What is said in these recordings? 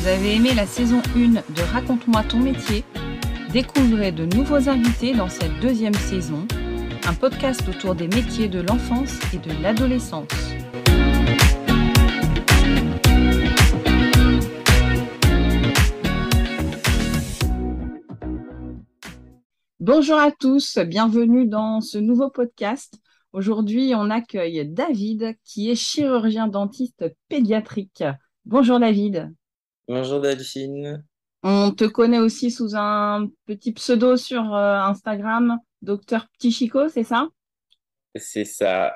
Vous avez aimé la saison 1 de Raconte-moi ton métier? Découvrez de nouveaux invités dans cette deuxième saison, un podcast autour des métiers de l'enfance et de l'adolescence. Bonjour à tous, bienvenue dans ce nouveau podcast. Aujourd'hui, on accueille David qui est chirurgien dentiste pédiatrique. Bonjour David. Bonjour Delphine. On te connaît aussi sous un petit pseudo sur euh, Instagram, Docteur Petit Chico, c'est ça? C'est ça.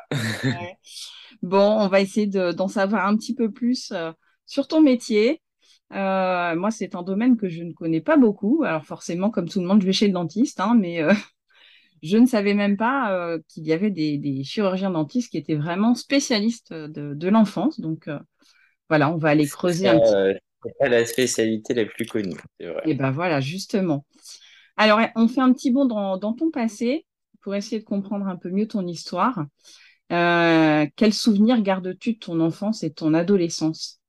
Bon, on va essayer d'en savoir un petit peu plus euh, sur ton métier. Euh, moi, c'est un domaine que je ne connais pas beaucoup. Alors forcément, comme tout le monde, je vais chez le dentiste, hein, mais je ne savais même pas qu'il y avait des, chirurgiens dentistes qui étaient vraiment spécialistes de, de l'enfance. Donc voilà, on va aller creuser un petit c'est pas la spécialité la plus connue, c'est vrai. Et ben voilà, justement. Alors, on fait un petit bond dans, ton passé pour essayer de comprendre un peu mieux ton histoire. Euh, quels souvenirs gardes-tu de ton enfance et de ton adolescence?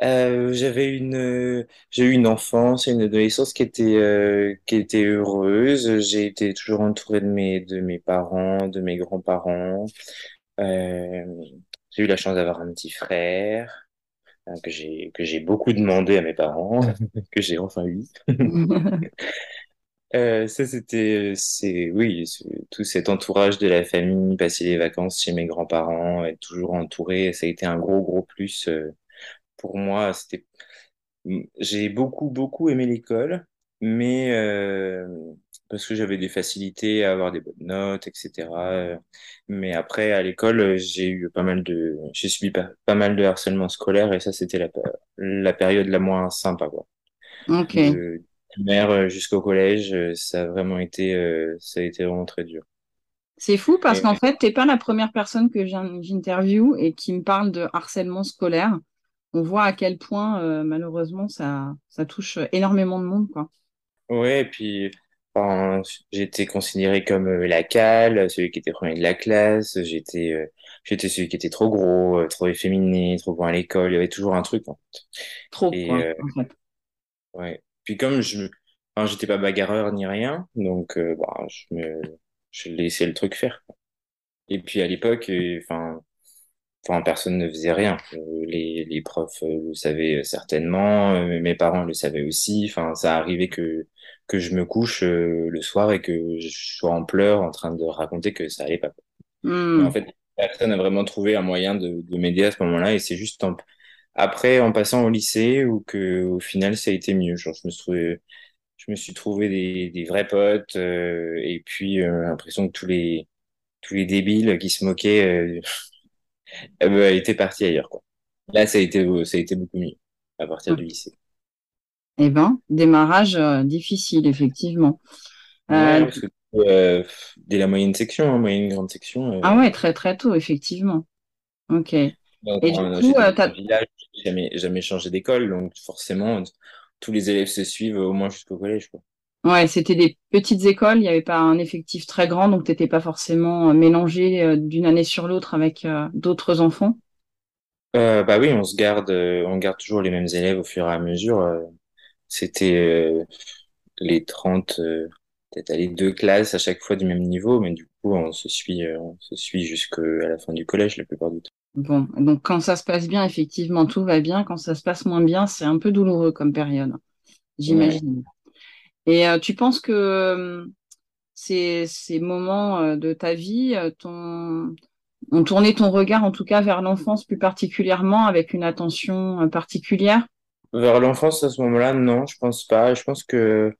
Euh, J'avais une, j'ai eu une enfance et une adolescence qui était, euh, qui était heureuse. J'ai été toujours entouré de mes, de mes parents, de mes grands-parents. j'ai eu la chance d'avoir un petit frère. Hein, que j'ai que j'ai beaucoup demandé à mes parents, que j'ai enfin eu. euh, ça c'était c'est oui tout cet entourage de la famille, passer les vacances chez mes grands-parents, être toujours entouré, ça a été un gros gros plus euh, pour moi. C'était j'ai beaucoup beaucoup aimé l'école, mais euh, parce que j'avais des facilités à avoir des bonnes notes, etc. Mais après, à l'école, j'ai eu pas mal de, j'ai subi pas, pas, mal de harcèlement scolaire et ça, c'était la, la période la moins sympa, quoi. Ok. De primaire jusqu'au collège, ça a vraiment été, ça a été vraiment très dur. C'est fou parce qu'en fait, t'es pas la première personne que j'interviewe et qui me parle de harcèlement scolaire. On voit à quel point, euh, malheureusement, ça, ça touche énormément de monde, quoi. Ouais, et puis Enfin, j'étais considéré comme euh, la cale, celui qui était premier de la classe. J'étais, euh, j'étais celui qui était trop gros, euh, trop efféminé, trop bon à l'école. Il y avait toujours un truc, en fait. Trop, Et, en fait. Ouais. Puis comme je, enfin, j'étais pas bagarreur ni rien, donc bah, je me, je laissais le truc faire. Et puis à l'époque, enfin, enfin, personne ne faisait rien. Les, les profs le savaient certainement, mes parents le savaient aussi. Enfin, ça arrivait que que je me couche euh, le soir et que je sois en pleurs en train de raconter que ça allait pas. Hmm. En fait, personne n'a vraiment trouvé un moyen de, de m'aider à ce moment-là et c'est juste après en passant au lycée où que au final ça a été mieux. Genre, je me suis trouvé, je me suis trouvé des, des vrais potes euh, et puis euh, l'impression que tous les tous les débiles qui se moquaient euh, étaient partis ailleurs quoi. Là, ça a été ça a été beaucoup mieux à partir du lycée. Eh ben, démarrage euh, difficile, effectivement. Euh, euh, dès la moyenne section, hein, moyenne grande section. Ah ouais, très très tôt, effectivement. Ok. Et du coup, t'as... village, jamais, jamais changé d'école, donc forcément, tous les élèves se suivent au moins jusqu'au collège. Quoi. Ouais, c'était des petites écoles, il n'y avait pas un effectif très grand, donc tu n'étais pas forcément mélangé d'une année sur l'autre avec d'autres enfants. bah oui, on se garde, on garde toujours les mêmes élèves au fur et à mesure c'était euh, les 30, euh, peut-être aller deux classes à chaque fois du même niveau, mais du coup, on se suit, euh, on se suit jusqu'à la fin du collège la plupart du temps. Bon, donc quand ça se passe bien, effectivement, tout va bien. Quand ça se passe moins bien, c'est un peu douloureux comme période, j'imagine. Et tu penses que ces, ces moments de ta vie ton, ont tourné ton regard, en tout cas, vers l'enfance plus particulièrement, avec une attention particulière? Vers l'enfance, à ce moment-là, non, je pense pas. Je pense que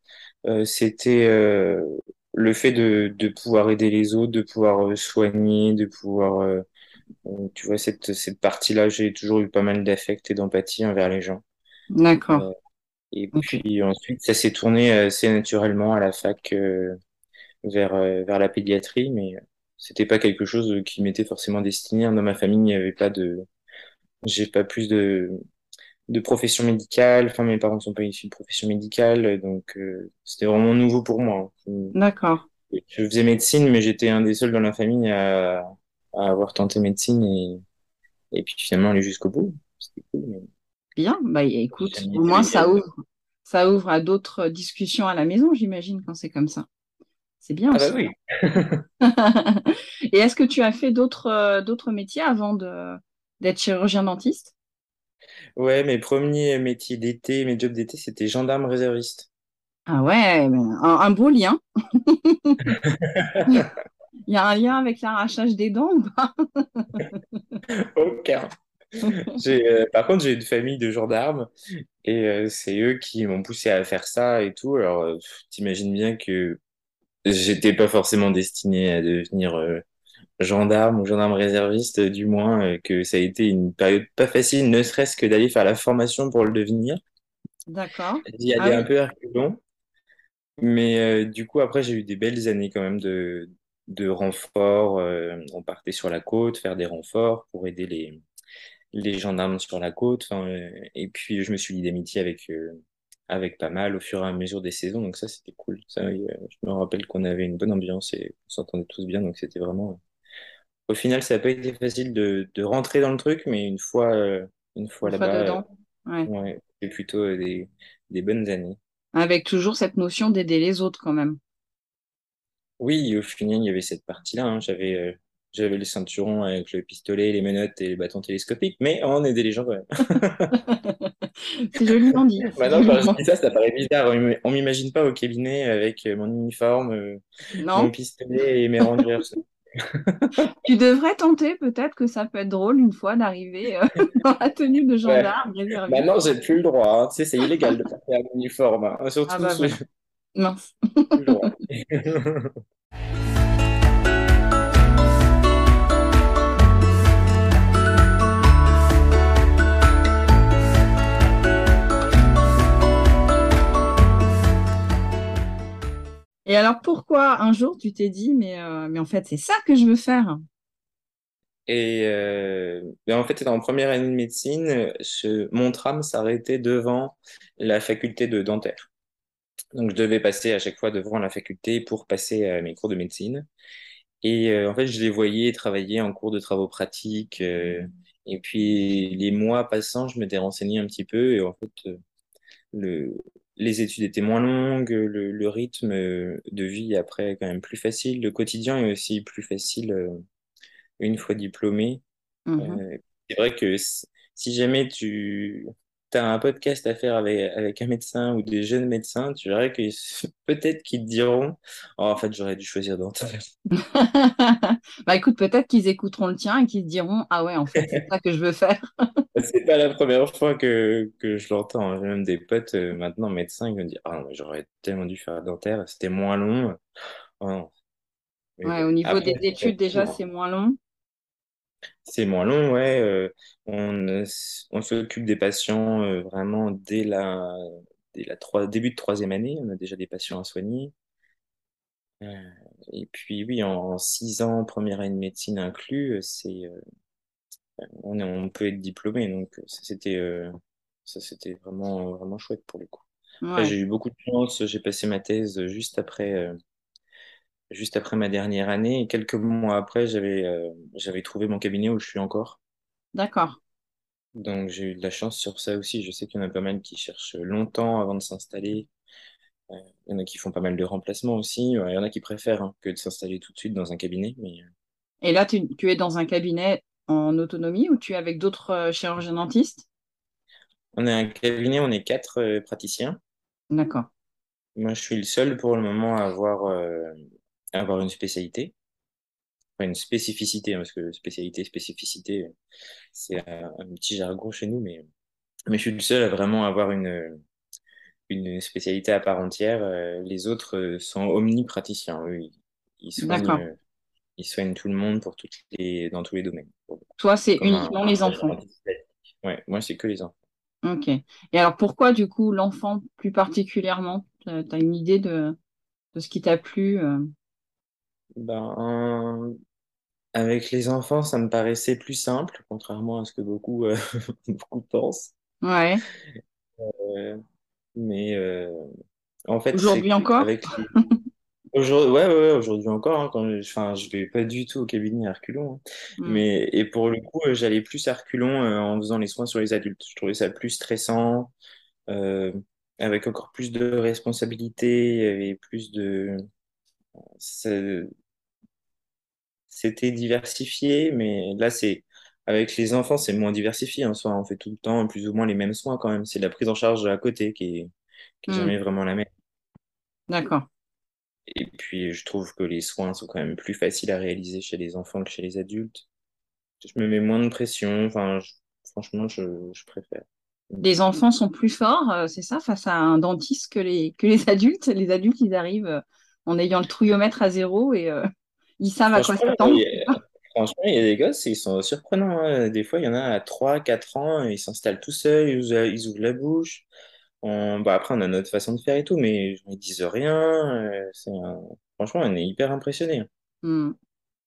euh, c'était euh, le fait de, de pouvoir aider les autres, de pouvoir euh, soigner, de pouvoir, euh, euh, tu vois, cette, cette partie-là, j'ai toujours eu pas mal d'affect et d'empathie envers les gens. D'accord. et puis ensuite, ça s'est tourné assez naturellement à la fac vers, vers la pédiatrie, mais c'était pas quelque chose qui m'était forcément destiné. Dans ma famille, il n'y avait pas de, j'ai pas plus de, de profession médicale. Enfin, mes parents ne sont pas issus de profession médicale, donc euh, c'était vraiment nouveau pour moi. D'accord. Je faisais médecine, mais j'étais un des seuls dans la famille à, à avoir tenté médecine et, et puis finalement aller jusqu'au bout. C'était cool. Bien, bah écoute, au moins ça ouvre, ça ouvre à d'autres discussions à la maison, j'imagine, quand c'est comme ça. C'est bien Ah bah aussi. oui. Et est-ce que tu as fait d'autres euh, d'autres métiers avant de d'être chirurgien dentiste? Ouais, mes premiers métiers d'été, mes jobs d'été, c'était gendarme réserviste. Ah ouais, un, un beau lien. Il y a un lien avec l'arrachage des dents ou pas? Aucun. J'ai, euh, par contre, j'ai une famille de gendarmes et euh, c'est eux qui m'ont poussé à faire ça et tout. Alors, euh, t'imagines bien que j'étais pas forcément destiné à devenir gendarme ou gendarme réserviste, euh, du moins euh, que ça a été une période pas facile, ne serait-ce que d'aller faire la formation pour le devenir. D'accord. J'y Ah allais un oui, peu à reculons, mais euh, du coup, après, j'ai eu des belles années quand même de, de renforts. euh, on partait sur la côte faire des renforts pour aider les les gendarmes sur la côte. enfin, euh, et puis, je me suis lié d'amitié avec, avec pas mal au fur et à mesure des saisons. Donc ça, c'était cool. Ça, je me rappelle qu'on avait une bonne ambiance et on s'entendait tous bien. Donc c'était vraiment... Au final, ça n'a pas été facile de, de rentrer dans le truc, mais une fois, euh, une fois là-bas, euh, dedans. Ouais. ouais, c'était plutôt euh, des, des bonnes années. Avec toujours cette notion d'aider les autres quand même. Oui, au final, il y avait cette partie-là. hein. J'avais euh, j'avais le ceinturon avec le pistolet, les menottes et les bâtons télescopiques, mais on aidait les gens quand même. C'est joliment dit. C'est Maintenant, quand je dis ça, ça paraît bizarre. On m'imagine pas au cabinet avec euh, mon uniforme, euh, mon pistolet et mes rangers. Tu devrais tenter, peut-être que ça peut être drôle une fois d'arriver euh, dans la tenue de Ouais. gendarme. Maintenant, j'ai plus le droit. hein. Tu sais, c'est illégal de porter un uniforme. hein. Ah Surtout bah sous voilà. Mince. Et alors pourquoi un jour tu t'es dit, mais, euh, mais en fait c'est ça que je veux faire? Et euh, ben, en fait, en première année de médecine, je- mon tram s'arrêtait devant la faculté de dentaire. Donc, je devais passer à chaque fois devant la faculté pour passer à mes cours de médecine. Et euh, en fait, je les voyais travailler en cours de travaux pratiques. euh, et puis, les mois passant, je m'étais renseigné un petit peu. Et en fait, euh, le, les études étaient moins longues, le, le rythme de vie après est quand même plus facile. Le quotidien est aussi plus facile euh, une fois diplômé. Mhm. Euh, c'est vrai que si jamais tu as un podcast à faire avec, avec un médecin ou des jeunes médecins, tu verrais que peut-être qu'ils te diront, Oh, en fait, j'aurais dû choisir dentaire. Bah écoute, peut-être qu'ils écouteront le tien et qu'ils se diront, ah ouais, en fait c'est ça que je veux faire. C'est pas la première fois que, que je l'entends. J'ai même des potes euh, maintenant médecins qui me disent, ah mais j'aurais tellement dû faire dentaire, c'était moins long. Oh Ouais, au niveau des études déjà c'est moins long. C'est moins long, ouais. euh, on euh, s- on s'occupe des patients euh, vraiment dès la, dès la début de troisième année. On a déjà des patients à soigner. Euh, et puis oui, en, en six ans, première année de médecine inclus, euh, c'est, euh, on, est- on peut être diplômé. Donc euh, ça c'était, euh, ça c'était vraiment, vraiment chouette pour le coup. Après, Ouais, j'ai eu beaucoup de chance. J'ai passé ma thèse juste après, euh, juste après ma dernière année. Et quelques mois après, j'avais, euh, j'avais trouvé mon cabinet où je suis encore. d'accord. Donc j'ai eu de la chance sur ça aussi. Je sais qu'il y en a pas mal qui cherchent longtemps avant de s'installer. Euh, il y en a qui font pas mal de remplacements aussi. Il y en a qui préfèrent hein, que de s'installer tout de suite dans un cabinet. Mais euh, Et là tu, tu es dans un cabinet en autonomie ou tu es avec d'autres chirurgiens dentistes? on est un cabinet, on est quatre praticiens. D'accord. Moi, je suis le seul pour le moment à avoir, euh, avoir une spécialité. Enfin, une spécificité, hein, parce que spécialité, spécificité, c'est un, un petit jargon chez nous, mais, mais je suis le seul à vraiment avoir une, une spécialité à part entière. Euh, les autres euh, sont omnipraticiens. Eux, ils, ils soignent, euh, ils soignent tout le monde pour toutes les, dans tous les domaines. Toi c'est un, uniquement les un enfants. Ouais, moi, c'est que les enfants. Ok. Et alors pourquoi du coup l'enfant plus particulièrement? Tu as une idée de, de ce qui t'a plu? euh? Ben, avec les enfants, ça me paraissait plus simple, contrairement à ce que beaucoup, euh, beaucoup pensent. Ouais. Euh, mais euh, en fait, Aujourd'hui encore? les... Aujourd'hui, ouais, ouais, ouais, aujourd'hui encore, hein, quand je, enfin, je vais pas du tout au cabinet à reculons. hein. Hmm. Mais, et pour le coup, j'allais plus à reculons en faisant les soins sur les adultes. Je trouvais ça plus stressant, avec encore plus de responsabilités et plus de... C'était diversifié, mais là, c'est... Avec les enfants, c'est moins diversifié en soi. On fait tout le temps plus ou moins les mêmes soins quand même. C'est la prise en charge à côté qui est, qui est Hmm. jamais vraiment la même. D'accord. Et puis, je trouve que les soins sont quand même plus faciles à réaliser chez les enfants que chez les adultes. Je me mets moins de pression. Enfin, je- franchement, je, je préfère. Les enfants sont plus forts, euh, c'est ça, face à un dentiste que les, que les adultes? Les adultes, ils arrivent euh, en ayant le trouillomètre à zéro et euh, ils savent à quoi Franchement, s'attendre. il y a, franchement, il y a des gosses, ils sont surprenants. hein. Des fois, il y en a à 3 4 ans, ils s'installent tout seuls, ils ouvrent, ils ouvrent la bouche. On- bah, après, on a notre façon de faire et tout, mais ils disent rien. euh, un- Franchement, on est hyper impressionnés. hein. Hmm.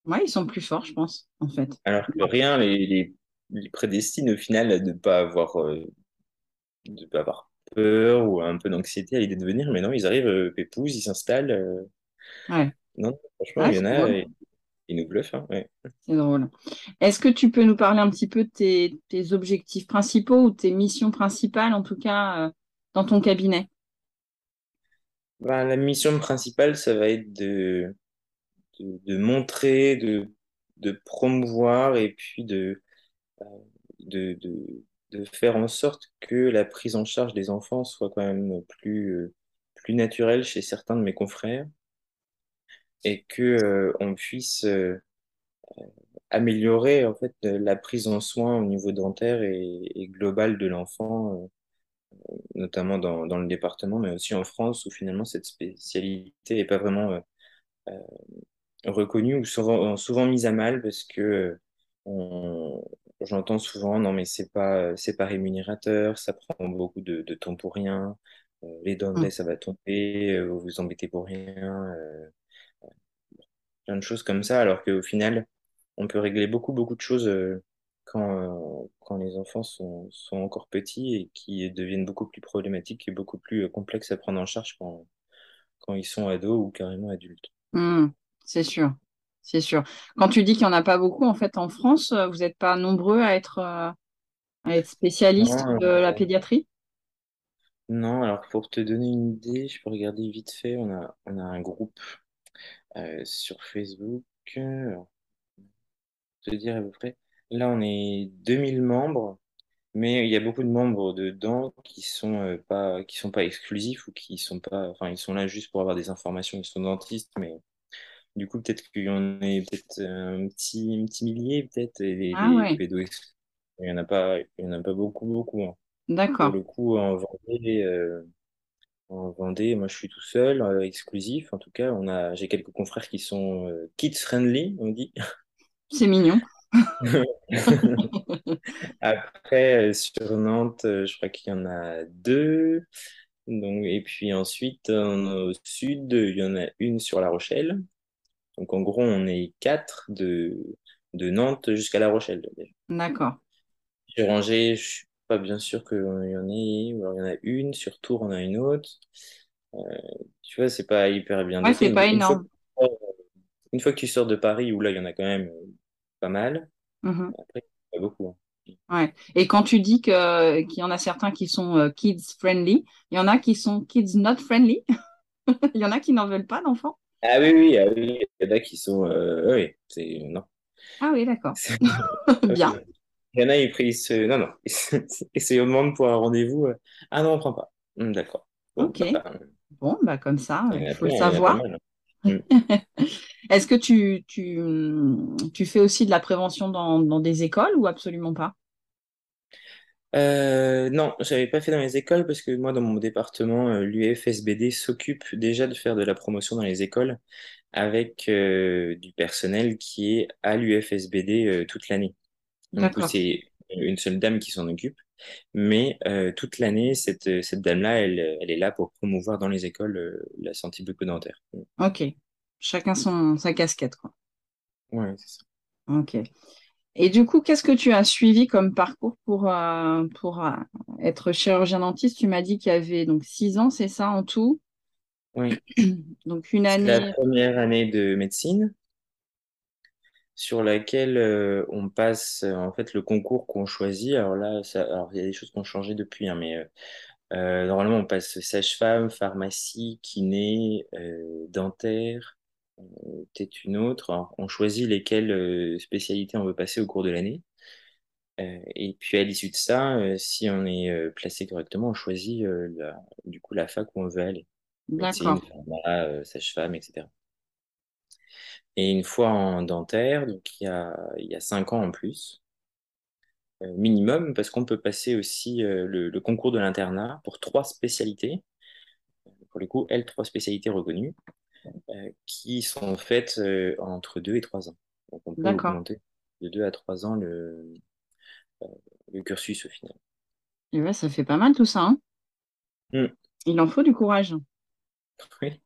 Ouais, ils sont plus forts, je pense, en fait. Alors que rien les, les, les prédestine au final à ne pas avoir, euh, de pas avoir peur ou un peu d'anxiété à l'idée de venir. Mais non, ils arrivent, euh, pépouses, ils s'installent. euh, Ouais, Non, franchement, ouais, il y en a, ils nous bluffent. hein, ouais. C'est drôle. Est-ce que tu peux nous parler un petit peu de tes, tes objectifs principaux ou tes missions principales, en tout cas, euh, dans ton cabinet? Bah, la mission principale, ça va être de, de, de montrer, de, de promouvoir et puis de, de, de, faire en sorte que la prise en charge des enfants soit quand même plus, euh, plus naturelle chez certains de mes confrères et que, euh, on puisse euh, améliorer en fait la prise en soin au niveau dentaire et, et global de l'enfant, euh, notamment dans, dans le département, mais aussi en France où finalement cette spécialité n'est pas vraiment euh, euh, reconnue ou souvent, souvent mise à mal parce que euh, on- j'entends souvent non mais c'est pas c'est pas rémunérateur, ça prend beaucoup de, de temps pour rien, euh, les Hmm. lait ça va tomber, euh, vous vous embêtez pour rien, euh, plein de choses comme ça alors qu'au final on peut régler beaucoup beaucoup de choses euh, quand euh, quand les enfants sont sont encore petits et qui deviennent beaucoup plus problématiques et beaucoup plus euh, complexes à prendre en charge quand quand ils sont ados ou carrément adultes. Hmm, c'est sûr, c'est sûr. Quand tu dis qu'il n'y en a pas beaucoup, en fait, en France, euh, vous n'êtes pas nombreux à être, euh, à être Non, de la pédiatrie? Non, alors pour te donner une idée, je peux regarder vite fait. On a, on a un groupe euh, sur Facebook. Alors, te dire à peu près. Là, on est 2000 membres, mais il y a beaucoup de membres dedans qui sont euh, pas, qui sont pas exclusifs ou qui sont pas, enfin, ils sont là juste pour avoir des informations. Ils sont dentistes, mais du coup, peut-être qu'il y en a peut-être un petit, un petit millier, peut-être, et les, Ah les ouais, pédos. Il y en a pas, il y en a pas beaucoup, beaucoup. hein. Pour d'accord. le coup, en Vendée, euh, En Vendée, moi je suis tout seul, euh, exclusif. En tout cas, on a, j'ai quelques confrères qui sont euh, kids friendly, on dit. C'est mignon. Après, euh, sur Nantes, euh, je crois qu'il y en a deux. Donc, et puis ensuite, euh, au sud, il y en a une sur La Rochelle. Donc en gros, on est quatre de, de Nantes jusqu'à La Rochelle. D'accord. Sur Angers, je suis pas bien sûr qu'il y en ait, ou alors il y en a une. Sur Tours, on a une autre. Euh, tu vois, c'est pas hyper bien Ouais, c'est pas mais une fois énorme. Une fois que tu sors de Paris, où là, il y en a quand même euh, pas mal, Mhm. après, pas beaucoup. hein. Ouais. Et quand tu dis que qu'il y en a certains qui sont euh, kids friendly, il y en a qui sont kids not friendly? Il y en a qui n'en veulent pas d'enfants. Ah oui, oui, ah oui, y en a qui sont... euh, oui, c'est... Non. Ah oui, d'accord. Bien. Il y en a, ils, ils se... Non, non. Et c'est on demande pour un rendez-vous. euh, Ah non, on prend pas. Hum, d'accord. Bon, Ok. bah, Bon, bah comme ça, il faut le savoir. hein. Hum. Est-ce que tu, tu, tu fais aussi de la prévention dans, dans des écoles ou absolument pas? Euh, non, j'avais pas fait dans les écoles parce que moi, dans mon département, l'UFSBD s'occupe déjà de faire de la promotion dans les écoles avec euh, du personnel qui est à l'UFSBD euh, toute l'année. D'accord. c'est une seule dame qui s'en occupe, mais euh, toute l'année, cette, cette dame-là, elle, elle est là pour promouvoir dans les écoles la santé bucco-dentaire. Ok. Chacun son, sa casquette, quoi. Ouais, c'est ça. Ok. Et du coup, qu'est-ce que tu as suivi comme parcours pour, pour être chirurgien dentiste? Tu m'as dit qu'il y avait donc six ans, c'est ça en tout? Oui, Donc une c'est la année, première année de médecine sur laquelle euh, on passe euh, en fait le concours qu'on choisit. Alors là, ça, alors il y a des choses qui ont changé depuis, hein, mais euh, normalement on passe sage-femme, pharmacie, kiné, dentaire, peut-être une autre. Alors, on choisit lesquelles spécialités on veut passer au cours de l'année. Euh, et puis à l'issue de ça, euh, si on est euh, placé correctement, on choisit la- du coup la fac où on veut aller. Médecine, euh, sage-femme, etc. Et une fois en dentaire, donc il y a, il y a cinq ans en plus, euh, minimum, parce qu'on peut passer aussi euh, le, le concours de l'internat pour trois spécialités, pour le coup, L, trois spécialités reconnues, qui sont faites entre deux et trois ans. Donc on peut augmenter de deux à trois ans le, le cursus au final. Et ouais, ça fait pas mal tout ça, hein. Hmm. Il en faut du courage. Oui.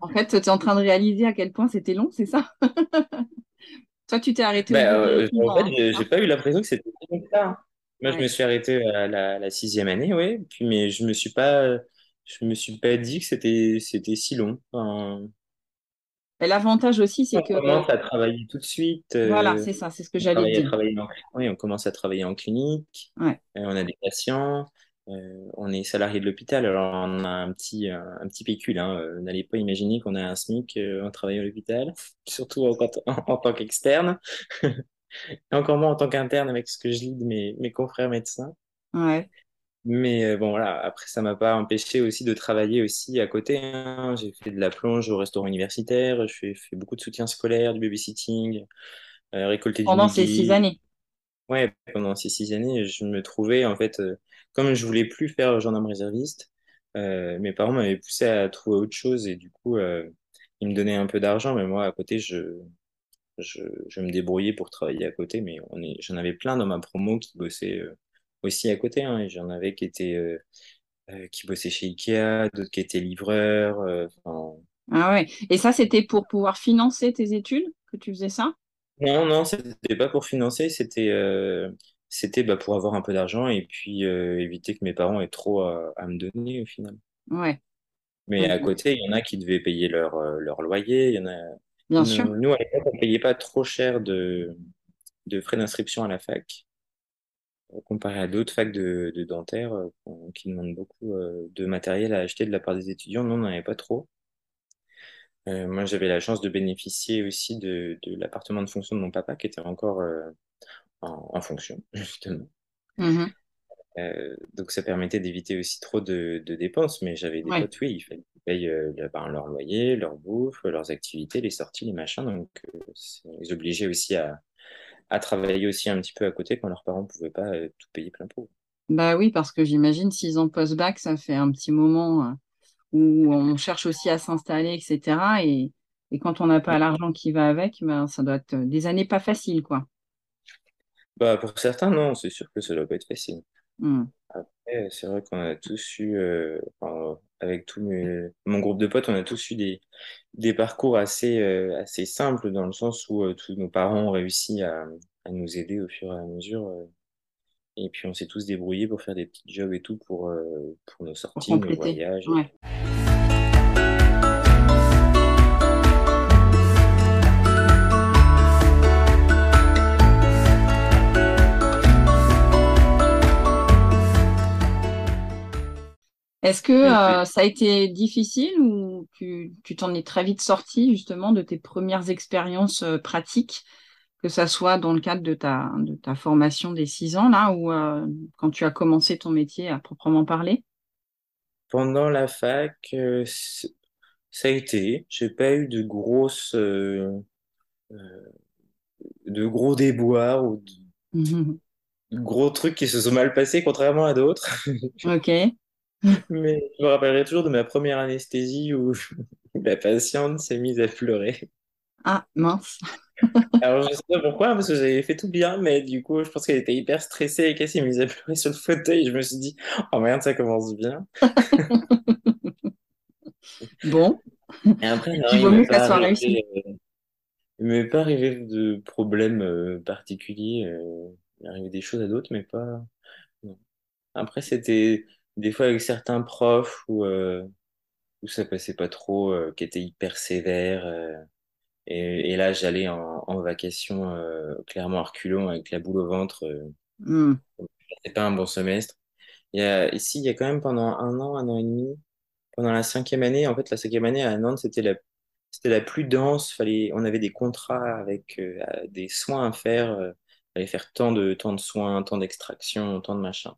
En fait, tu es en train de réaliser à quel point c'était long, c'est ça? Toi, tu t'es arrêté Ben, euh, en fait, hein, j'ai pas eu l'impression que c'était hein. Moi, je me suis arrêté à la, la sixième année, oui. Puis, mais je me suis pas, je me suis pas dit que c'était, c'était si long. Enfin, l'avantage aussi, c'est on que, commence à travailler tout de suite. voilà, euh, c'est ça, c'est ce que on j'allais dire. travailler en, oui, on commence à travailler en clinique. Ouais. euh, on a des patients. Euh, on est salarié de l'hôpital. Alors, on a un petit, un, un petit pécule. Hein. Euh, N'allez pas imaginer qu'on a un SMIC euh, en travaillant à l'hôpital, surtout en, en, en tant qu'externe. Encore moins en tant qu'interne avec ce que je lis de mes, mes confrères médecins. Ouais. Mais euh, bon, voilà, après, ça m'a pas empêché aussi de travailler aussi à côté. hein. J'ai fait de la plonge au restaurant universitaire, je fais, fait beaucoup de soutien scolaire, du babysitting, euh, récolter du Pendant ces six années. Ouais, pendant ces six années, je me trouvais, en fait, euh, comme je voulais plus faire gendarme réserviste, euh, mes parents m'avaient poussé à trouver autre chose et du coup, euh, ils me donnaient un peu d'argent, mais moi, à côté, je, je, je me débrouillais pour travailler à côté, mais on est, j'en avais plein dans ma promo qui bossaient euh, aussi à côté, hein, et j'en avais qui étaient, qui bossaient chez Ikea, d'autres qui étaient livreurs, Ah ouais. Et ça, c'était pour pouvoir financer tes études que tu faisais ça? non, non, c'était pas pour financer, c'était, c'était bah, pour avoir un peu d'argent et puis euh, éviter que mes parents aient trop à, à me donner au final. Ouais. Mais à côté, il y en a qui devaient payer leur, euh, leur loyer, il y en a, Bien sûr. nous, nous, à l'époque, on payait pas trop cher de, de frais d'inscription à la fac. comparé à d'autres facs de, de dentaire euh, qui demandent beaucoup euh, de matériel à acheter de la part des étudiants. Nous, on n'en avait pas trop. Euh, moi, j'avais la chance de bénéficier aussi de, de l'appartement de fonction de mon papa qui était encore euh, en, en fonction, justement. Mhm. Euh, donc, ça permettait d'éviter aussi trop de, de dépenses. Mais j'avais des Ouais. potes, oui, il fallait qu'ils payent ben, leur loyer, leur bouffe, leurs activités, les sorties, les machins. Donc, ils obligeaient aussi à, à travailler aussi un petit peu à côté quand leurs parents ne pouvaient pas tout payer plein pot. Bah oui, parce que j'imagine six ans post-bac, ça fait un petit moment où on cherche aussi à s'installer, etc. Et, et quand on n'a pas l'argent qui va avec, ben, ça doit être des années pas faciles, quoi. Bah, pour certains, non, c'est sûr que ça doit pas être facile. Hmm. Après, c'est vrai qu'on a tous eu, euh, enfin, avec tout mes- mon groupe de potes, on a tous eu des, des parcours assez, euh, assez simples dans le sens où euh, tous nos parents ont réussi à, à nous aider au fur et à mesure. Et puis on s'est tous débrouillés pour faire des petits jobs et tout pour, euh, pour nos Pour sorties, nos compléter. voyages. Ouais. Est-ce que puis, euh, ça a été difficile ou tu, tu t'en es très vite sorti justement de tes premières expériences euh, pratiques, que ça soit dans le cadre de ta, de ta formation des six ans là ou euh, quand tu as commencé ton métier à proprement parler? pendant la fac, euh, ça a été. J'ai pas eu de grosses, euh, de gros déboires ou de gros trucs qui se sont mal passés, contrairement à d'autres. Ok. Mais je me rappellerai toujours de ma première anesthésie où la patiente s'est mise à pleurer. Ah, mince. Alors je sais pas pourquoi, parce que j'avais fait tout bien, mais du coup, je pense qu'elle était hyper stressée et qu'elle s'est mise à pleurer sur le fauteuil. Je me suis dit, oh merde, ça commence bien. Bon, Et après, non, il vaut mieux que arrivé, euh, il m'est pas arrivé de problèmes euh, particuliers. euh, il m'est arrivé des choses à d'autres, mais pas. non. Après, c'était des fois avec certains profs où, euh, où ça passait pas trop, qui étaient hyper sévères. Et, et là, j'allais en, en vacation euh, clairement à reculons avec la boule au ventre. Euh, Hmm. c'était pas un bon semestre. Il y a, ici, il y a quand même pendant un an, un an et demi, pendant la cinquième année, en fait, la cinquième année à Nantes, c'était la, c'était la plus dense. Fallait, on avait des contrats avec euh, des soins à faire. Euh, fallait faire tant de, tant de soins, tant d'extraction, tant de machin.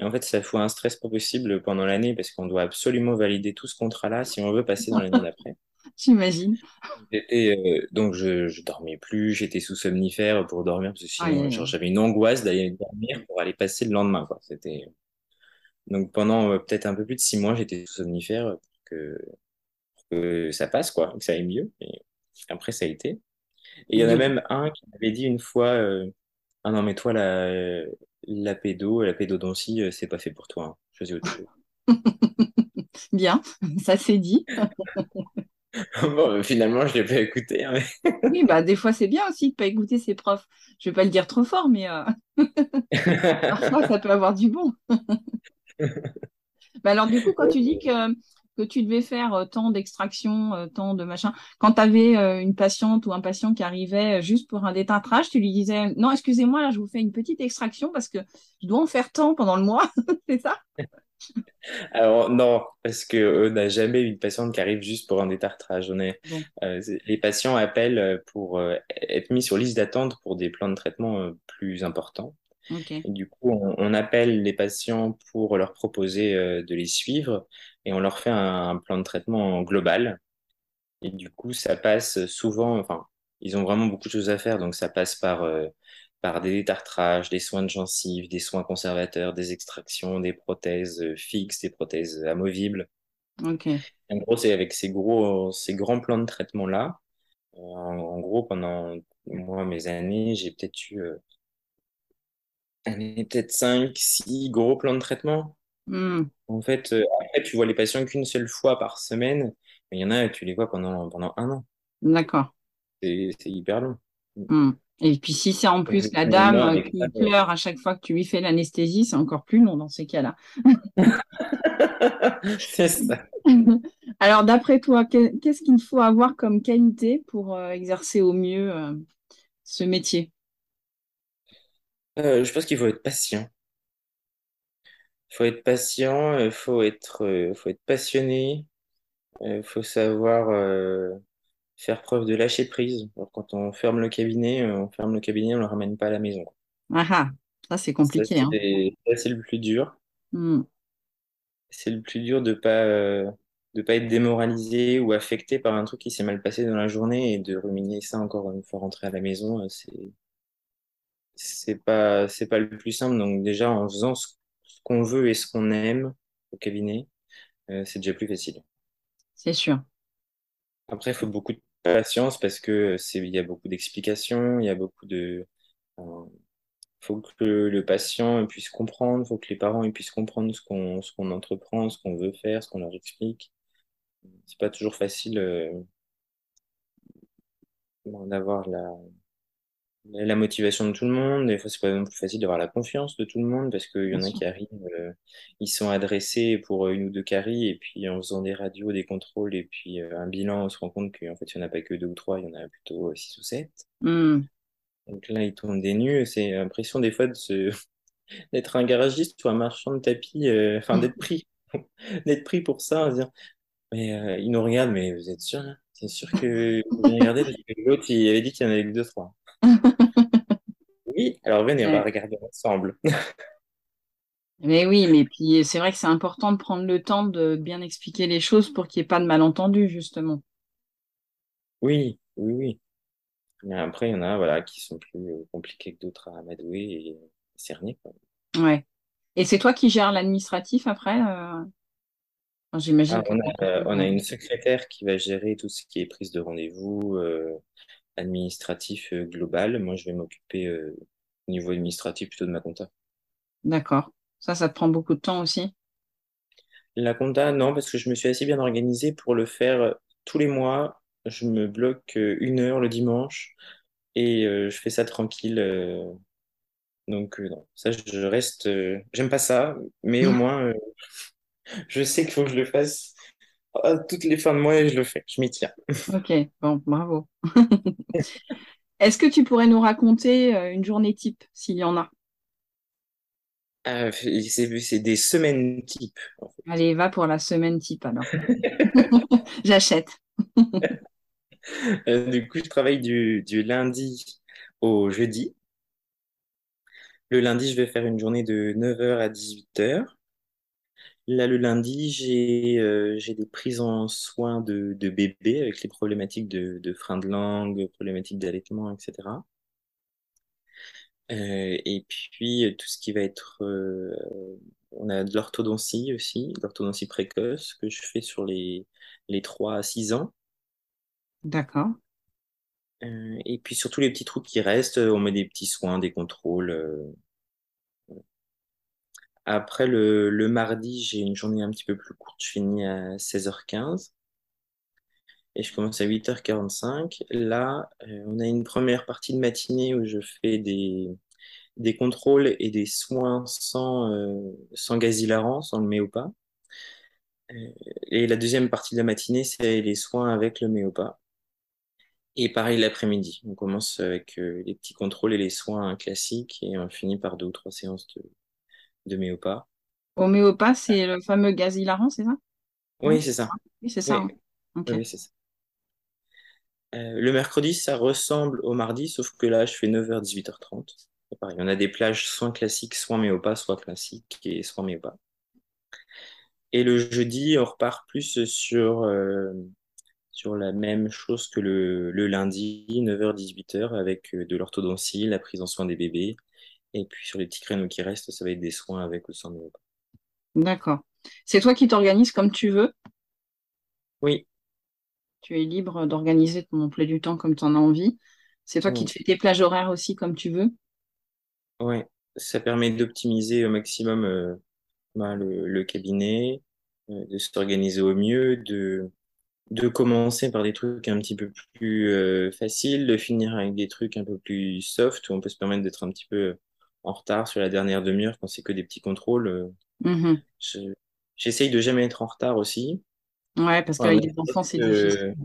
Et en fait, ça fout un stress pas possible pendant l'année parce qu'on doit absolument valider tout ce contrat-là si on veut passer dans l'année d'après. J'imagine. Euh, donc je, je dormais plus, j'étais sous somnifère pour dormir parce que sinon, j'avais une angoisse d'aller dormir pour aller passer le lendemain, quoi. C'était donc pendant euh, peut-être un peu plus de six mois, j'étais sous somnifère pour que, pour que ça passe, quoi, que ça aille mieux. Et après, ça a été. Et il y en a même un qui m'avait dit une fois, euh, ah non mais toi la la pédo, la pédodontie, euh, c'est pas fait pour toi. Hein. Choisis autre chose. Bien, ça c'est dit. Bon, finalement, je l'ai pas écouté. hein, Oui, bah des fois c'est bien aussi de pas écouter ses profs. Je vais pas le dire trop fort, mais euh, parfois ça peut avoir du bon. Bah alors du coup, quand tu dis que, que tu devais faire euh, tant d'extraction, euh, tant de machin, quand tu avais une patiente ou un patient qui arrivait juste pour un détartrage, tu lui disais, non, excusez-moi, là je vous fais une petite extraction parce que je dois en faire tant pendant le mois, c'est ça? Alors non, parce que on n'a jamais eu une patiente qui arrive juste pour un détartrage. On est, Bon, euh, les patients appellent euh, pour euh, être mis sur liste d'attente pour des plans de traitement euh, plus importants. Et du coup, on, on appelle les patients pour leur proposer euh, de les suivre et on leur fait un, un plan de traitement global. Et du coup, ça passe souvent, enfin, ils ont vraiment beaucoup de choses à faire, donc ça passe par, euh, par des détartrages, des soins de gencives, des soins conservateurs, des extractions, des prothèses euh, fixes, des prothèses amovibles. ok. En gros, c'est avec ces gros, ces grands plans de traitement-là. en, en gros, pendant moi, mes années, j'ai peut-être eu euh, peut-être 5, 6 gros plans de traitement. Hmm, En fait, euh, après, tu vois les patients qu'une seule fois par semaine, mais il y en a, tu les vois pendant, pendant un an. d'accord. C'est hyper long. Hmm. Et puis si c'est en plus la dame euh, ça, qui pleure à chaque fois que tu lui fais l'anesthésie, c'est encore plus long dans ces cas-là. c'est ça. Alors, d'après toi, que- qu'est-ce qu'il faut avoir comme qualité pour euh, exercer au mieux euh, ce métier? Euh, je pense qu'il faut être patient. Il faut être patient, il faut être, faut être passionné, il faut savoir euh, faire preuve de lâcher prise. Alors, quand on ferme le cabinet, euh, on ferme le cabinet, on le ramène pas à la maison. Ah ah, ça c'est compliqué, hein. c'est ça, c'est le plus dur. Hmm, C'est le plus dur de pas, euh, de pas être démoralisé ou affecté par un truc qui s'est mal passé dans la journée et de ruminer ça encore une fois rentré à la maison. euh, C'est, c'est pas, c'est pas le plus simple. Donc déjà, en faisant ce, ce qu'on veut et ce qu'on aime au cabinet, euh, c'est déjà plus facile. c'est sûr. Après, il faut beaucoup de patience parce que c'est, il y a beaucoup d'explications, il y a beaucoup de, faut que le patient puisse comprendre, faut que les parents puissent comprendre ce qu'on, ce qu'on entreprend, ce qu'on veut faire, ce qu'on leur explique. C'est pas toujours facile euh, d'avoir la, la motivation de tout le monde. Des fois, c'est pas non plus facile d'avoir la confiance de tout le monde parce qu'il y en a qui arrivent, euh, ils sont adressés pour une ou deux caries et puis en faisant des radios, des contrôles et puis euh, un bilan, on se rend compte qu'en fait, il n'y en a pas que deux ou trois, il y en a plutôt euh, six ou sept. Hmm, Donc là, ils tombent des nues. C'est l'impression des fois de se... d'être un garagiste ou un marchand de tapis, euh, enfin d'être pris, d'être pris pour ça, à dire, mais euh, ils nous regardent, mais vous êtes sûr là? C'est sûr que vous parce que l'autre, il avait dit qu'il y en avait que deux, trois. Oui, alors venez, on va regarder ensemble. Mais oui, mais puis c'est vrai que c'est important de prendre le temps de bien expliquer les choses pour qu'il n'y ait pas de malentendu, justement. Oui, oui, oui. Mais après, il y en a, voilà, qui sont plus euh, compliqués que d'autres à amadouer et cerner, quoi. Ouais. Et c'est toi qui gères l'administratif après? euh? J'imagine que on a, euh, t'occupes, on a une secrétaire qui va gérer tout ce qui est prise de rendez-vous, euh, administratif global. Moi, je vais m'occuper au niveau administratif plutôt de ma compta. D'accord. Ça, ça te prend beaucoup de temps aussi? La compta, non, parce que je me suis assez bien organisé pour le faire euh, tous les mois. Je me bloque euh, une heure le dimanche et euh, je fais ça tranquille. euh, Donc, euh, non, ça, je reste. j'aime pas ça, mais au moins, je sais qu'il faut que je le fasse toutes les fins de mois et je le fais. Je m'y tiens. Ok, bon, bravo. Est-ce que tu pourrais nous raconter euh, une journée type, s'il y en a? Euh, c'est c'est des semaines type. en fait. Allez, va pour la semaine type alors. J'achète. Euh, du coup, je travaille du, du lundi au jeudi. Le lundi, je vais faire une journée de 9h à 18h. Là, le lundi, j'ai euh, j'ai des prises en soins de, de bébé avec les problématiques de, de frein de langue, problématiques d'allaitement, etc. Euh, et puis, euh, tout ce qui va être... euh, on a de l'orthodontie aussi, de l'orthodontie précoce que je fais sur les, les 3 à 6 ans. D'accord. Euh, et puis, sur tous les petits trous qui restent, on met des petits soins, des contrôles. Après, le, le mardi, j'ai une journée un petit peu plus courte. Je finis à 16h15. et je commence à 8h45. Là, euh, on a une première partie de matinée où je fais des, des contrôles et des soins sans, euh, sans gaz sans le méopa. Euh, et la deuxième partie de la matinée, c'est les soins avec le méopa. Et pareil l'après-midi. On commence avec euh, les petits contrôles et les soins classiques et on finit par deux ou trois séances de, de méopa. Homéopathie, c'est le fameux gaz hilarant, c'est ça? Oui, c'est ça. Oui, c'est ça. Oui, hein. Ok. oui, c'est ça. Euh, le mercredi, ça ressemble au mardi, sauf que là, je fais 9h, 18h30. C'est pareil, on a des plages soit classiques, soit méopa, soit classiques et soit méopa. Et le jeudi, on repart plus sur, euh, sur la même chose que le, le lundi, 9h, 18h, avec euh, de l'orthodontie, la prise en soin des bébés. Et puis sur les petits créneaux qui restent, ça va être des soins avec ou sans méopa. D'accord. C'est toi qui t'organises comme tu veux? Oui, Tu es libre d'organiser ton emploi du temps comme tu en as envie. C'est toi qui te oui, fais tes plages horaires aussi comme tu veux? ouais. Ça permet d'optimiser au maximum euh, ben, le, le cabinet, euh, de s'organiser au mieux, de de commencer par des trucs un petit peu plus euh, faciles, de finir avec des trucs un peu plus soft, où on peut se permettre d'être un petit peu en retard sur la dernière demi-heure quand c'est que des petits contrôles. Euh, Mhm. je- J'essaye de jamais être en retard aussi. Ouais, parce qu'avec des enfants, c'est difficile.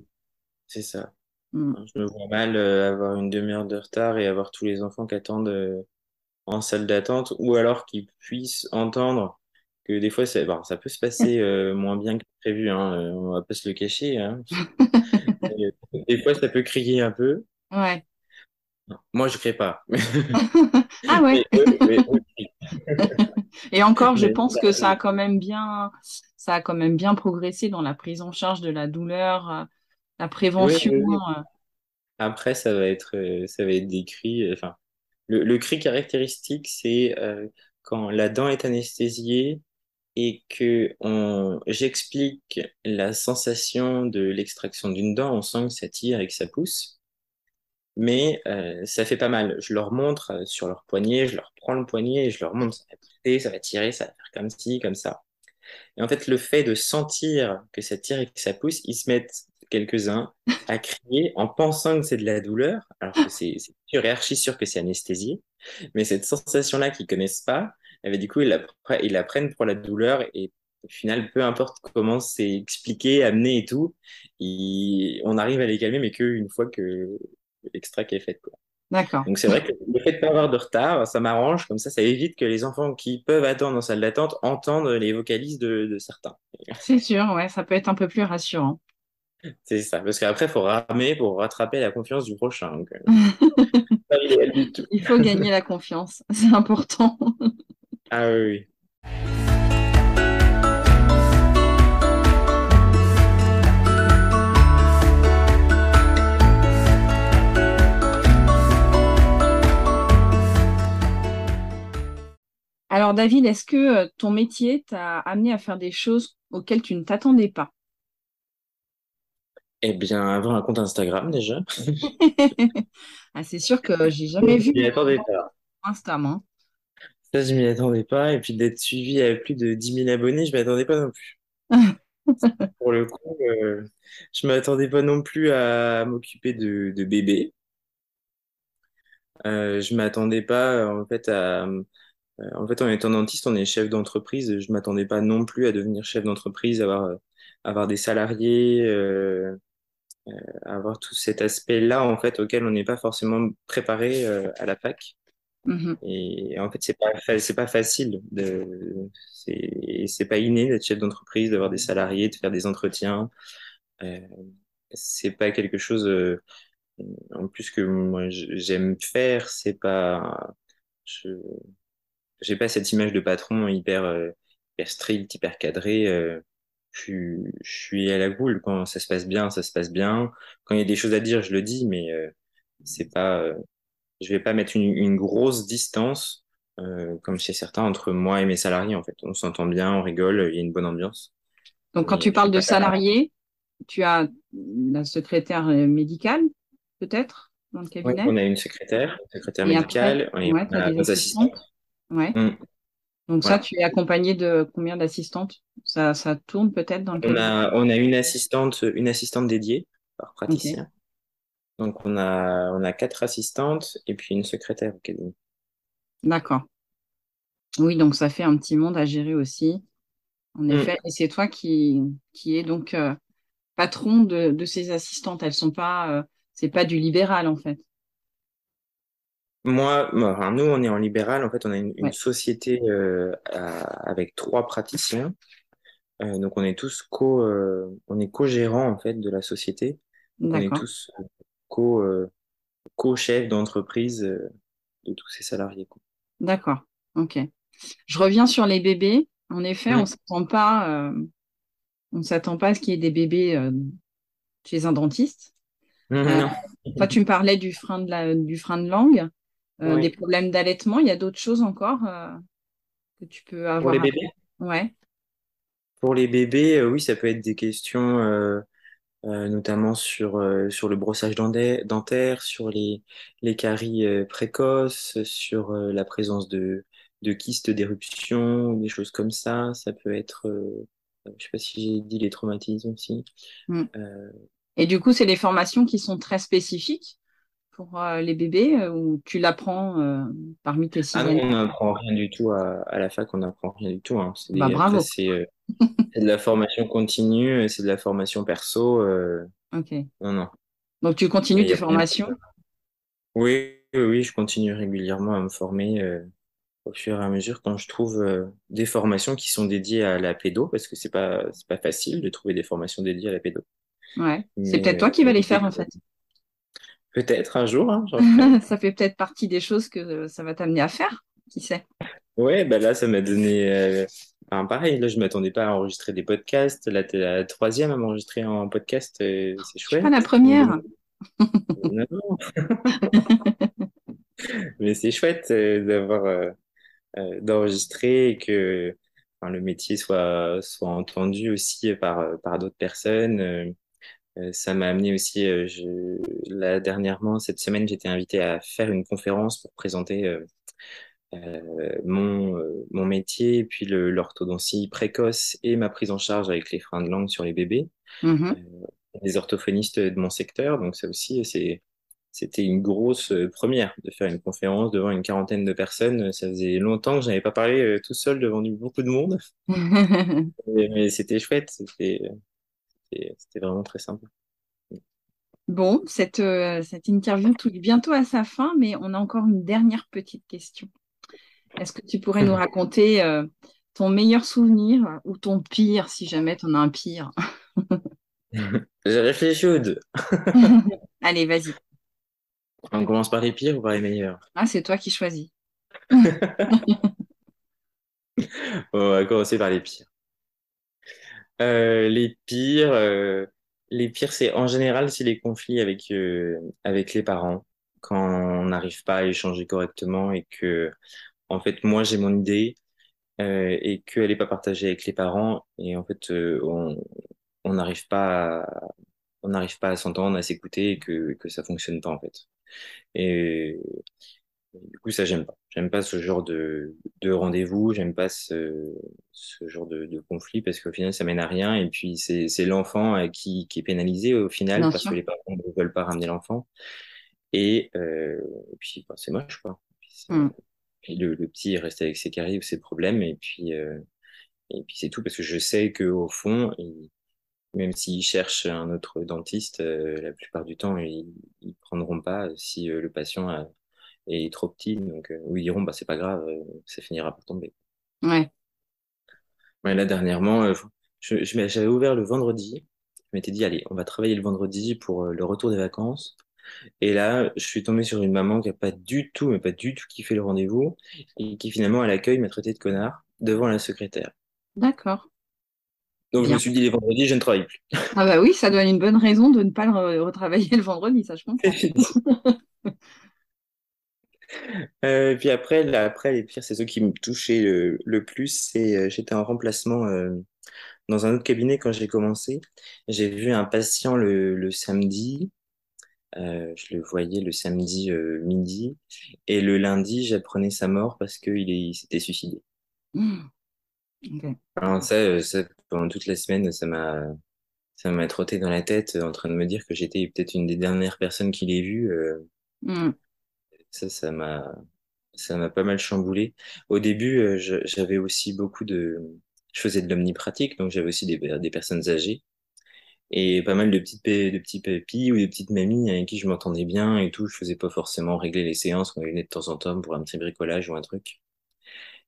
c'est ça. Mm. Je me vois mal euh, avoir une demi-heure de retard et avoir tous les enfants qui attendent euh, en salle d'attente, ou alors qu'ils puissent entendre que des fois, ça, bon, ça peut se passer euh, moins bien que prévu, hein, on va pas se le cacher, hein. Des fois, ça peut crier un peu. Ouais. Moi, je crée pas. Ah ouais. Mais eux, mais eux crient. Et encore, je Mais pense ça, que ça a euh, quand même bien, ça a quand même bien progressé dans la prise en charge de la douleur, euh, la prévention. oui, oui. euh. Après, ça va être, ça va être des cris. Enfin, le, le cri caractéristique, c'est euh, quand la dent est anesthésiée et que on, j'explique la sensation de l'extraction d'une dent. On sent que ça tire et que ça pousse, mais euh, ça fait pas mal. Je leur montre euh, sur leur poignet, je leur prends le poignet et je leur montre ça va pousser, ça va tirer, ça va faire comme ci, comme ça. Et en fait, le fait de sentir que ça tire et que ça pousse, ils se mettent quelques-uns à crier en pensant que c'est de la douleur, alors que c'est sûr et archi sûr que c'est anesthésié. Mais cette sensation-là qu'ils connaissent pas, eh ben, du coup, ils la, prennent pour la douleur et au final, peu importe comment c'est expliqué, amené et tout, on arrive à les calmer, mais qu'une fois que l'extract est fait, quoi. D'accord. Donc c'est vrai que le fait de pas avoir de retard, ça m'arrange, comme ça, ça évite que les enfants qui peuvent attendre en salle d'attente entendent les vocalises de, de certains. C'est sûr, ouais, ça peut être un peu plus rassurant. C'est ça, parce qu'après, il faut ramer pour rattraper la confiance du prochain. Donc, euh, pas idéal du tout. Il faut gagner la confiance, c'est important. Ah oui, Alors David, est-ce que euh, ton métier t'a amené à faire des choses auxquelles tu ne t'attendais pas? Eh bien, avoir un compte Instagram déjà. Ah, c'est sûr que j'ai Je jamais vu m'y de attendais pas. Insta, moi. Ça, je m'y attendais pas. Et puis d'être suivi à plus de dix mille abonnés, je m'y attendais pas non plus. Pour le coup, euh, je m'attendais pas non plus à m'occuper de, de bébés. Euh, je m'attendais pas en fait à en fait en étant dentiste on est chef d'entreprise. Je m'attendais pas non plus à devenir chef d'entreprise avoir euh, avoir des salariés euh, avoir tout cet aspect-là en fait auquel on n'est pas forcément préparé euh, à la fac. Mhm. et en fait c'est pas c'est pas facile de c'est pas inné d'être chef d'entreprise d'avoir des salariés de faire des entretiens. Euh, c'est pas quelque chose euh, en plus que moi j'aime faire. C'est pas je j'ai pas cette image de patron hyper euh, hyper strict hyper cadré euh, je suis je suis à la boule quand ça se passe bien ça se passe bien. Quand il y a des choses à dire je le dis mais euh, c'est pas euh, je vais pas mettre une, une grosse distance euh, comme chez certains entre moi et mes salariés en fait. On s'entend bien on rigole il y a une bonne ambiance. Donc, quand tu mais parles de pas salarié, tu as la secrétaire médicale, peut-être, dans le ouais, cabinet, on a une secrétaire une secrétaire et après, médicale et ouais, on a des assistantes. Ouais. Mm, Donc ça, tu es accompagné de combien d'assistantes? Ça, ça tourne peut-être dans le on a on a une assistante une assistante dédiée par praticien Donc on a on a quatre assistantes et puis une secrétaire au cabinet. d'accord. Oui, donc ça fait un petit monde à gérer aussi, en Mm. effet. Et c'est toi qui, qui es donc euh, patron de, de ces assistantes. Elles sont pas, euh, c'est pas du libéral en fait. Moi, enfin, nous on est en libéral. En fait, on a une, une Ouais, société euh, à- avec trois praticiens. Euh, donc on est tous co euh, on est co-gérants en fait de la société. On est tous co co-chefs d'entreprise de tous ces salariés. d'accord. Ok. Je reviens sur les bébés. En effet, on Mm. s'attend pas, on s'attend pas à ce qu'il y ait des bébés chez un dentiste. Mm, Euh, non. toi, tu me parlais du frein de la, du frein de langue, euh, des problèmes d'allaitement. Il y a d'autres choses encore euh, que tu peux Pour les avoir bébés? Ouais, Pour les bébés, euh, oui, ça peut être des questions. notamment sur, sur le brossage dentaire, sur les, les caries précoces, sur la présence de, de kystes d'éruption, des choses comme ça. Ça peut être, je sais pas si j'ai dit les traumatismes aussi. Mm. Et du coup, c'est des formations qui sont très spécifiques? Pour euh, les bébés euh, ou tu l'apprends euh, parmi tes ah non, on n'apprend rien du tout à, à la fac, on n'apprend rien du tout. Hein. C'est Bah de la formation continue, c'est de la formation perso. Ok. non, non, Donc tu continues tes formations? Oui, oui, oui, je continue régulièrement à me former. euh, au fur et à mesure quand je trouve euh, des formations qui sont dédiées à la pédo, parce que c'est pas pas facile de trouver des formations dédiées à la pédo. Ouais. C'est peut-être toi qui vas les faire en fait. Peut-être un jour, hein. Ça fait peut-être partie des choses que euh, ça va t'amener à faire. Qui sait? Ouais, bah là, ça m'a donné. euh, enfin, pareil, là, je m'attendais pas à enregistrer des podcasts. Là, t'es la troisième à m'enregistrer en podcast. euh, c'est Je suis pas la chouette. première. Non, non, mais c'est chouette euh, d'avoir euh, euh, d'enregistrer et que enfin, le métier soit soit entendu aussi par par d'autres personnes. Euh, ça m'a amené aussi, euh, je, là, dernièrement, cette semaine, j'étais invité à faire une conférence pour présenter euh, mon, euh, mon métier, puis l'orthodontie précoce et ma prise en charge avec les freins de langue sur les bébés, Mhm. euh, les orthophonistes de mon secteur. Donc ça aussi, c'était une grosse première de faire une conférence devant une quarantaine de personnes. Ça faisait longtemps que je n'avais pas parlé tout seul devant du- beaucoup de monde, mais, mais c'était chouette, c'était, c'était vraiment très sympa. Bon, cette, euh, cette interview touche bientôt à sa fin, mais on a encore une dernière petite question. Est-ce que tu pourrais nous raconter euh, ton meilleur souvenir ou ton pire, si jamais tu en as un pire? J'ai réfléchi aux deux. Allez, vas-y. On commence par les pires ou par les meilleurs? Ah, c'est toi qui choisis. On va commencer par les pires. Euh, les pires, euh, les pires, c'est en général, c'est les conflits avec euh, avec les parents quand on n'arrive pas à échanger correctement et que, en fait, moi j'ai mon idée et qu'elle n'est pas partagée avec les parents et en fait, on n'arrive pas à, on n'arrive pas à s'entendre, à s'écouter et que que ça fonctionne pas en fait. Du coup, ça, j'aime pas. J'aime pas ce genre de, de rendez-vous, j'aime pas ce, ce genre de, de conflit parce qu'au final, ça mène à rien. Et puis, c'est, l'enfant euh, qui, qui est pénalisé au final Bien parce que les parents ne veulent pas ramener l'enfant. Et, puis, bah, c'est moche, quoi. Mm. Puis, le, le, petit reste avec ses caries ou ses problèmes, et puis, et puis c'est tout, parce que je sais qu'au fond, il, même s'ils cherchent un autre dentiste, la plupart du temps, ils ne prendront pas si le patient est trop petit. Donc, ou ils diront, bah, c'est pas grave, ça finira par tomber. Ouais. Ouais, là, dernièrement, je, j'avais ouvert le vendredi. Je m'étais dit, allez, on va travailler le vendredi pour le retour des vacances. Et là, je suis tombé sur une maman qui a pas du tout, mais pas du tout kiffé le rendez-vous et qui finalement à l'accueil m'a traité de connard devant la secrétaire. D'accord. Donc je me suis dit les vendredis, je ne travaille plus. Ah bah oui, ça donne une bonne raison de ne pas le retravailler le vendredi, ça je pense. euh, puis après, là, après, les pires, c'est ceux qui me touchaient le, le plus. C'est euh, j'étais en remplacement euh, dans un autre cabinet quand j'ai commencé. J'ai vu un patient le, le samedi. Euh, je le voyais le samedi euh, midi. Et le lundi, j'apprenais sa mort parce qu'il il s'était suicidé. Mmh. Okay. Alors ça, euh, ça, pendant toute la semaine, ça m'a ça m'a trotté dans la tête en train de me dire que j'étais peut-être une des dernières personnes qui l'ait vu. Mm. Ça, ça m'a ça m'a pas mal chamboulé. Au début, j'avais aussi beaucoup de je faisais de l'omnipratique, donc j'avais aussi des, des personnes âgées et pas mal de petites de petits papis ou des petites mamies avec qui je m'entendais bien et tout. Je faisais pas forcément régler les séances, on venait de temps en temps pour un petit bricolage ou un truc.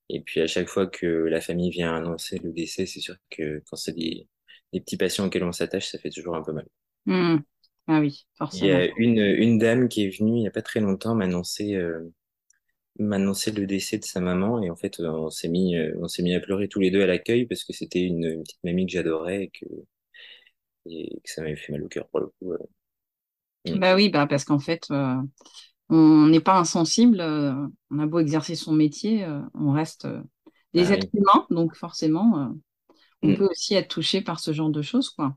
Et puis à chaque fois que la famille vient annoncer le décès, c'est sûr que quand c'est des, des, petits patients auxquels on s'attache, ça fait toujours un peu mal. Mmh. Ah oui, forcément. Il y a une, une dame qui est venue il n'y a pas très longtemps m'annoncer euh, le décès de sa maman et en fait on s'est mis on s'est mis à pleurer tous les deux à l'accueil parce que c'était une, une, petite mamie que j'adorais et que et que ça m'avait fait mal au cœur pour le coup. Euh. Bah oui, bah parce qu'en fait, euh, on n'est pas insensible. Euh, on a beau exercer son métier, on reste des Ah êtres oui. humains, donc forcément, on Mm. peut aussi être touché par ce genre de choses, quoi.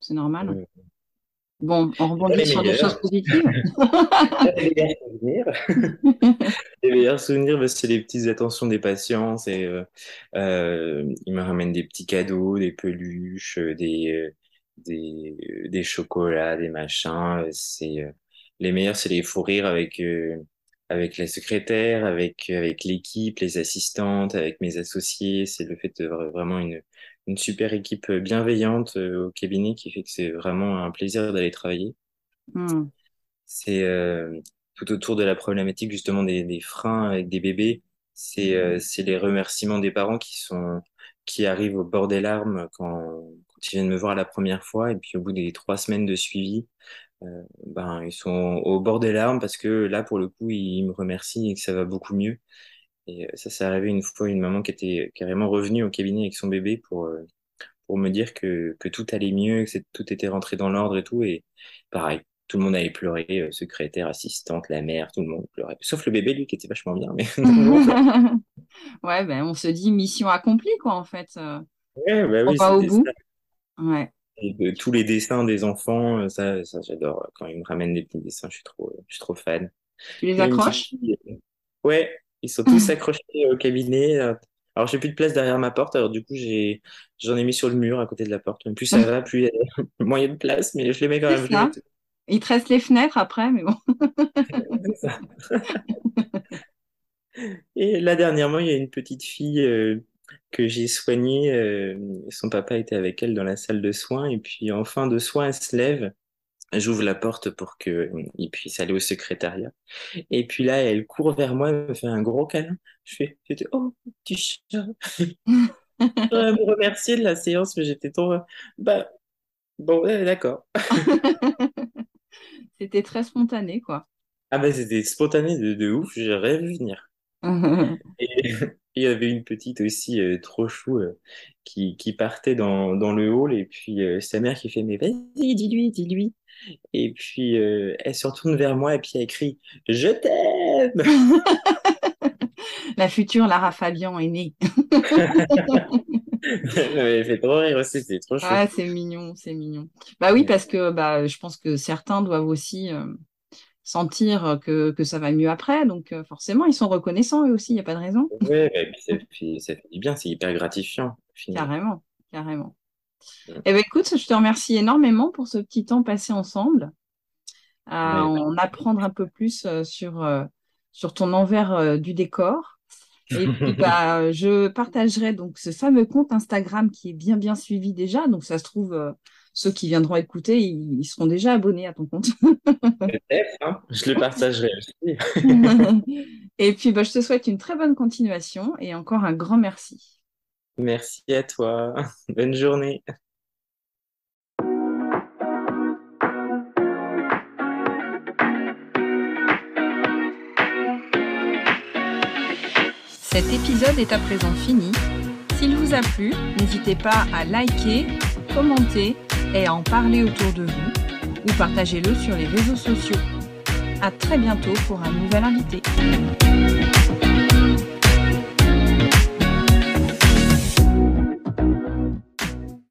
C'est normal. Bon, on rebondit les sur des choses positives. Les meilleurs souvenirs. Les meilleurs souvenirs, c'est les petites attentions des patients. C'est, euh, euh, ils me ramènent des petits cadeaux, des peluches, euh, des, des, des chocolats, des machins. C'est, euh, les meilleurs, c'est les fous rires avec, avec la secrétaire, avec, avec l'équipe, les assistantes, avec mes associés. C'est le fait de vra- vraiment une, une super équipe bienveillante euh, au cabinet qui fait que c'est vraiment un plaisir d'aller travailler. Hmm. C'est euh, tout autour de la problématique justement des, des freins avec des bébés. C'est euh, c'est les remerciements des parents qui sont qui arrivent au bord des larmes quand, quand ils viennent me voir la première fois et puis au bout des trois semaines de suivi, euh, ben ils sont au bord des larmes parce que là pour le coup ils me remercient et que ça va beaucoup mieux. Et euh, ça, c'est arrivé une fois une maman qui était carrément revenue au cabinet avec son bébé pour euh, pour me dire que, que tout allait mieux, que tout était rentré dans l'ordre et tout. Et pareil, tout le monde avait pleuré, euh, secrétaire, assistante, la mère, tout le monde pleurait. Sauf le bébé, lui, qui était vachement bien, mais. Ouais, ben on se dit mission accomplie, quoi, en fait. Ouais, bah on oui, va au bout. ça. Ouais. Et de tous les dessins des enfants, ça, ça j'adore. Quand ils me ramènent des petits dessins, je suis trop, je suis trop fan. Tu les petite accroches? fille. Ouais, ils sont tous accrochés au cabinet. euh. Alors, j'ai plus de place derrière ma porte, alors du coup, j'ai, j'en ai mis sur le mur à côté de la porte. Plus ça va, plus il y a a de place, mais je les mets quand même, les mets ça. Il te reste les fenêtres après, mais bon. Ça. Et là, dernièrement, il y a une petite fille euh, que j'ai soignée. euh, son papa était avec elle dans la salle de soins. Et puis, en fin de soins, elle se lève. J'ouvre la porte pour qu'il puisse aller au secrétariat. Et puis là, elle court vers moi, elle me fait un gros câlin. Je fais, j'étais, oh, petit chat. J'aurais me remercier de la séance, mais j'étais trop... Bah, bon, ouais, d'accord. C'était très spontané, quoi. Ah bah, c'était spontané de, de ouf, j'ai vu venir. Et il y avait une petite aussi euh, trop chou euh, qui, qui partait dans, dans le hall et puis euh, sa mère qui fait mais vas-y dis-lui dis-lui et puis elle se retourne vers moi et puis elle crie je t'aime La future Lara Fabian est née. elle fait trop rire aussi c'est trop chou Ah, c'est mignon, c'est mignon. Bah oui, parce que bah, je pense que certains doivent aussi sentir que, que ça va mieux après. Donc euh, forcément, ils sont reconnaissants eux aussi, il n'y a pas de raison. ouais et puis ça fait, bien c'est hyper gratifiant. Carrément, carrément. Mm. Eh ben écoute, je te remercie énormément pour ce petit temps passé ensemble. à en apprendre un peu plus sur, sur ton envers du décor. Et puis, bah, je partagerai donc ce fameux compte Instagram qui est bien, bien suivi déjà. Donc, ça se trouve, euh, ceux qui viendront écouter, ils, seront déjà abonnés à ton compte. Peut-être, hein. je le partagerai aussi. et puis, bah, je te souhaite une très bonne continuation et encore un grand merci. Merci à toi. Bonne journée. Cet épisode est à présent fini. S'il vous a plu, n'hésitez pas à liker, commenter et à en parler autour de vous ou partagez-le sur les réseaux sociaux. À très bientôt pour un nouvel invité.